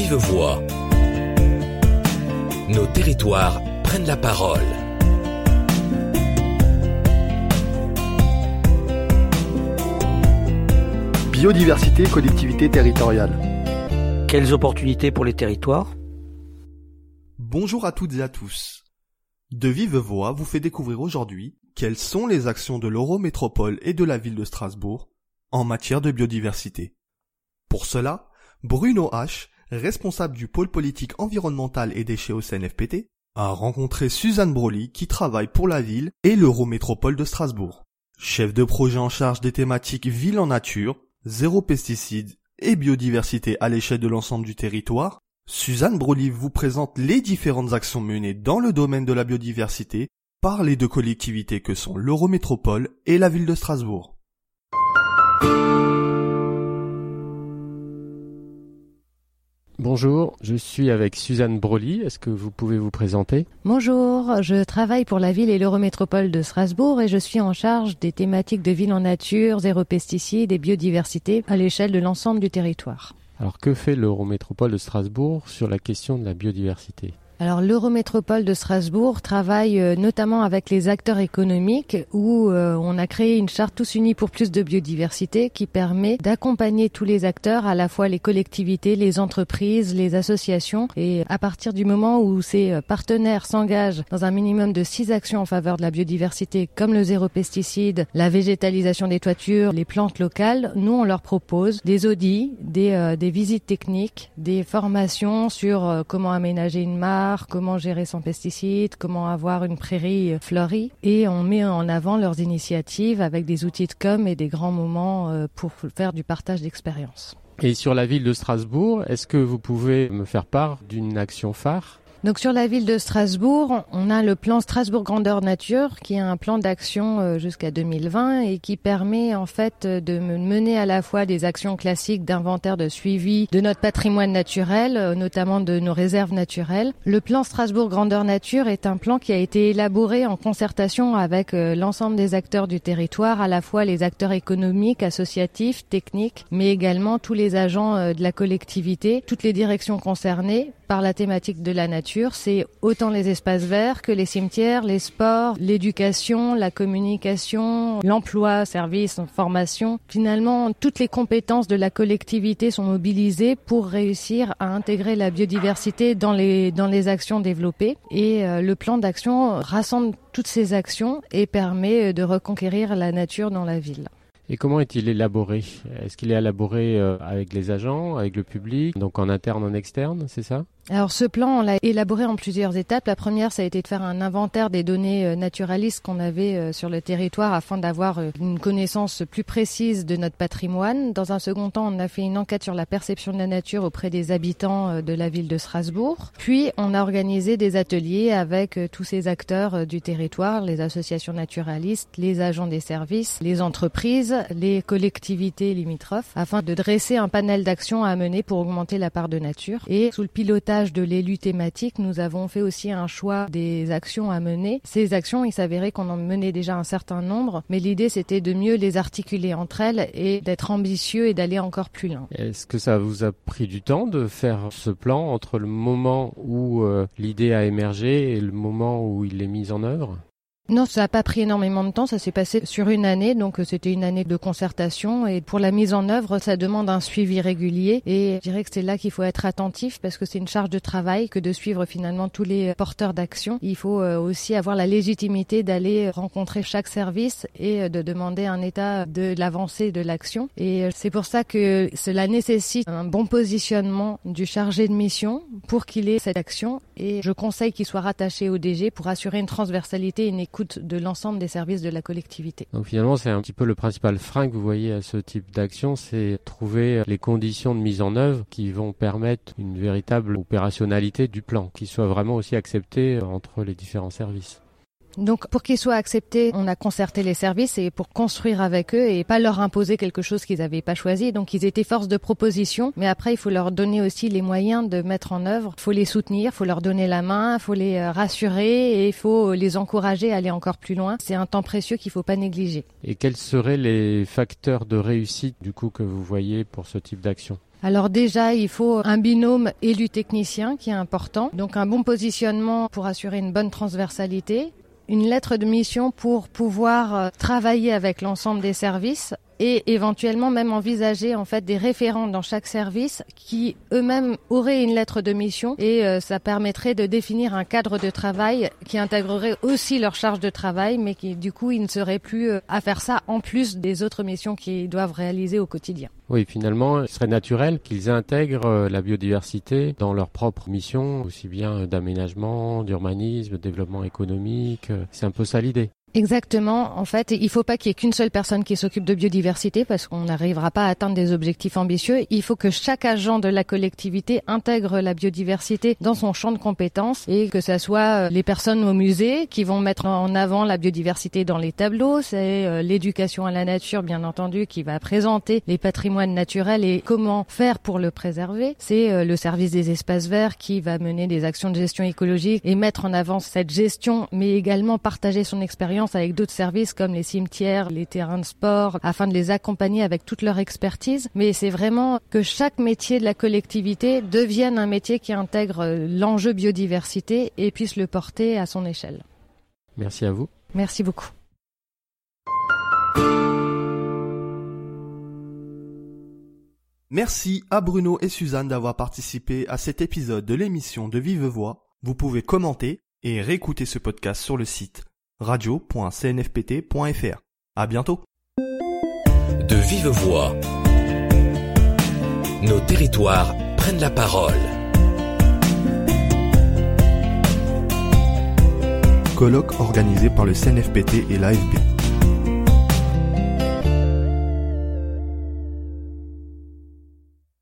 vive voix. Nos territoires prennent la parole. Biodiversité, collectivité territoriale. Quelles opportunités pour les territoires? Bonjour à toutes et à tous. De vive voix vous fait découvrir aujourd'hui quelles sont les actions de l'Eurométropole et de la ville de Strasbourg en matière de biodiversité. Pour cela, Bruno H, responsable du pôle politique environnemental et déchets au CNFPT, a rencontré Suzanne Broly qui travaille pour la ville et l'Eurométropole de Strasbourg. Chef de projet en charge des thématiques ville en nature, zéro pesticides et biodiversité à l'échelle de l'ensemble du territoire, Suzanne Broly vous présente les différentes actions menées dans le domaine de la biodiversité par les deux collectivités que sont l'Eurométropole et la ville de Strasbourg. Bonjour, je suis avec Suzanne Broly. Est-ce que vous pouvez vous présenter? Bonjour, je travaille pour la ville et l'Eurométropole de Strasbourg et je suis en charge des thématiques de ville en nature, zéro pesticides et biodiversité à l'échelle de l'ensemble du territoire. Alors que fait l'Eurométropole de Strasbourg sur la question de la biodiversité? Alors l'Eurométropole de Strasbourg travaille euh, notamment avec les acteurs économiques où euh, on a créé une charte tous unis pour plus de biodiversité qui permet d'accompagner tous les acteurs, à la fois les collectivités, les entreprises, les associations. Et à partir du moment où ces euh, partenaires s'engagent dans un minimum de six actions en faveur de la biodiversité comme le zéro pesticide, la végétalisation des toitures, les plantes locales, nous on leur propose des audits, des, des visites techniques, des formations sur comment aménager une mare, comment gérer son pesticide, comment avoir une prairie fleurie. Et on met en avant leurs initiatives avec des outils de com et des grands moments euh, pour faire du partage d'expérience. Et sur la ville de Strasbourg, est-ce que vous pouvez me faire part d'une action phare? Donc sur la ville de Strasbourg, on a le plan Strasbourg Grandeur Nature qui est un plan d'action euh, jusqu'à 2020 et qui permet en fait de mener à la fois des actions classiques d'inventaire de suivi de notre patrimoine naturel, euh, notamment de nos réserves naturelles. Le plan Strasbourg Grandeur Nature est un plan qui a été élaboré en concertation avec euh, l'ensemble des acteurs du territoire, à la fois les acteurs économiques, associatifs, techniques, mais également tous les agents de la collectivité, toutes les directions concernées par la thématique de la nature, c'est autant les espaces verts que les cimetières, les sports, l'éducation, la communication, l'emploi, services, formation. Finalement, toutes les compétences de la collectivité sont mobilisées pour réussir à intégrer la biodiversité dans les, dans les actions développées. Et euh, le plan d'action rassemble toutes ces actions et permet de reconquérir la nature dans la ville. Et comment est-il élaboré? Est-ce qu'il est élaboré euh, avec les agents, avec le public, donc en interne, en externe, c'est ça? Alors ce plan, on l'a élaboré en plusieurs étapes. La première, ça a été de faire un inventaire des données euh, naturalistes qu'on avait euh, sur le territoire afin d'avoir euh, une connaissance plus précise de notre patrimoine. Dans un second temps, on a fait une enquête sur la perception de la nature auprès des habitants de la ville de Strasbourg. Puis, on a organisé des ateliers avec tous ces acteurs du territoire, les associations naturalistes, les agents des services, les entreprises, les collectivités limitrophes, afin de dresser un panel d'actions à mener pour augmenter la part de nature. Et sous le pilotage de l'élu thématique, nous avons fait aussi un choix des actions à mener. Ces actions, il s'avérait qu'on en menait déjà un certain nombre, mais l'idée c'était de mieux les articuler entre elles et d'être ambitieux et d'aller encore plus loin. Est-ce que ça vous a pris du temps de faire ce plan entre le moment où euh, l'idée a émergé et le moment où il est mis en œuvre? Non, ça n'a pas pris énormément de temps, ça s'est passé sur une année, donc euh, c'était une année de concertation et pour la mise en œuvre, ça demande un suivi régulier et je dirais que c'est là qu'il faut être attentif parce que c'est une charge de travail que de suivre finalement tous les porteurs d'action. Il faut euh, aussi avoir la légitimité d'aller rencontrer chaque service et euh, de demander un état de l'avancée de l'action et c'est pour ça que cela nécessite un bon positionnement du chargé de mission pour qu'il ait cette action et je conseille qu'il soit rattaché au DG pour assurer une transversalité et une écoute de l'ensemble des services de la collectivité. Donc finalement, c'est un petit peu le principal frein que vous voyez à ce type d'action, c'est trouver les conditions de mise en œuvre qui vont permettre une véritable opérationnalité du plan, qui soit vraiment aussi accepté entre les différents services. Donc pour qu'ils soient acceptés, on a concerté les services et pour construire avec eux et pas leur imposer quelque chose qu'ils n'avaient pas choisi. Donc ils étaient force de proposition, mais après il faut leur donner aussi les moyens de mettre en œuvre. Il faut les soutenir, il faut leur donner la main, il faut les euh, rassurer et il faut les encourager à aller encore plus loin. C'est un temps précieux qu'il faut pas négliger. Et quels seraient les facteurs de réussite du coup que vous voyez pour ce type d'action? Alors déjà, il faut un binôme élu-technicien qui est important. Donc un bon positionnement pour assurer une bonne transversalité. Une lettre de mission pour pouvoir euh, travailler avec l'ensemble des services et éventuellement même envisager en fait des référents dans chaque service qui eux-mêmes auraient une lettre de mission et euh, ça permettrait de définir un cadre de travail qui intégrerait aussi leur charge de travail mais qui du coup ils ne seraient plus euh, à faire ça en plus des autres missions qu'ils doivent réaliser au quotidien. Oui, finalement, il serait naturel qu'ils intègrent euh, la biodiversité dans leurs propres missions, aussi bien d'aménagement, d'urbanisme, de développement économique. C'est un peu ça l'idée. Exactement. En fait, il faut pas qu'il y ait qu'une seule personne qui s'occupe de biodiversité parce qu'on n'arrivera pas à atteindre des objectifs ambitieux. Il faut que chaque agent de la collectivité intègre la biodiversité dans son champ de compétences et que ce soit euh, les personnes au musée qui vont mettre en avant la biodiversité dans les tableaux. C'est euh, l'éducation à la nature, bien entendu, qui va présenter les patrimoines naturels et comment faire pour le préserver. C'est euh, le service des espaces verts qui va mener des actions de gestion écologique et mettre en avant cette gestion, mais également partager son expérience avec d'autres services comme les cimetières, les terrains de sport, afin de les accompagner avec toute leur expertise. Mais c'est vraiment que chaque métier de la collectivité devienne un métier qui intègre l'enjeu biodiversité et puisse le porter à son échelle. Merci à vous. Merci beaucoup. Merci à Bruno et Suzanne d'avoir participé à cet épisode de l'émission de Vive Voix. Vous pouvez commenter et réécouter ce podcast sur le site radio.cnfpt.fr. À bientôt. De vive voix. Nos territoires prennent la parole. Colloque organisé par le CNFPT et l'AFB.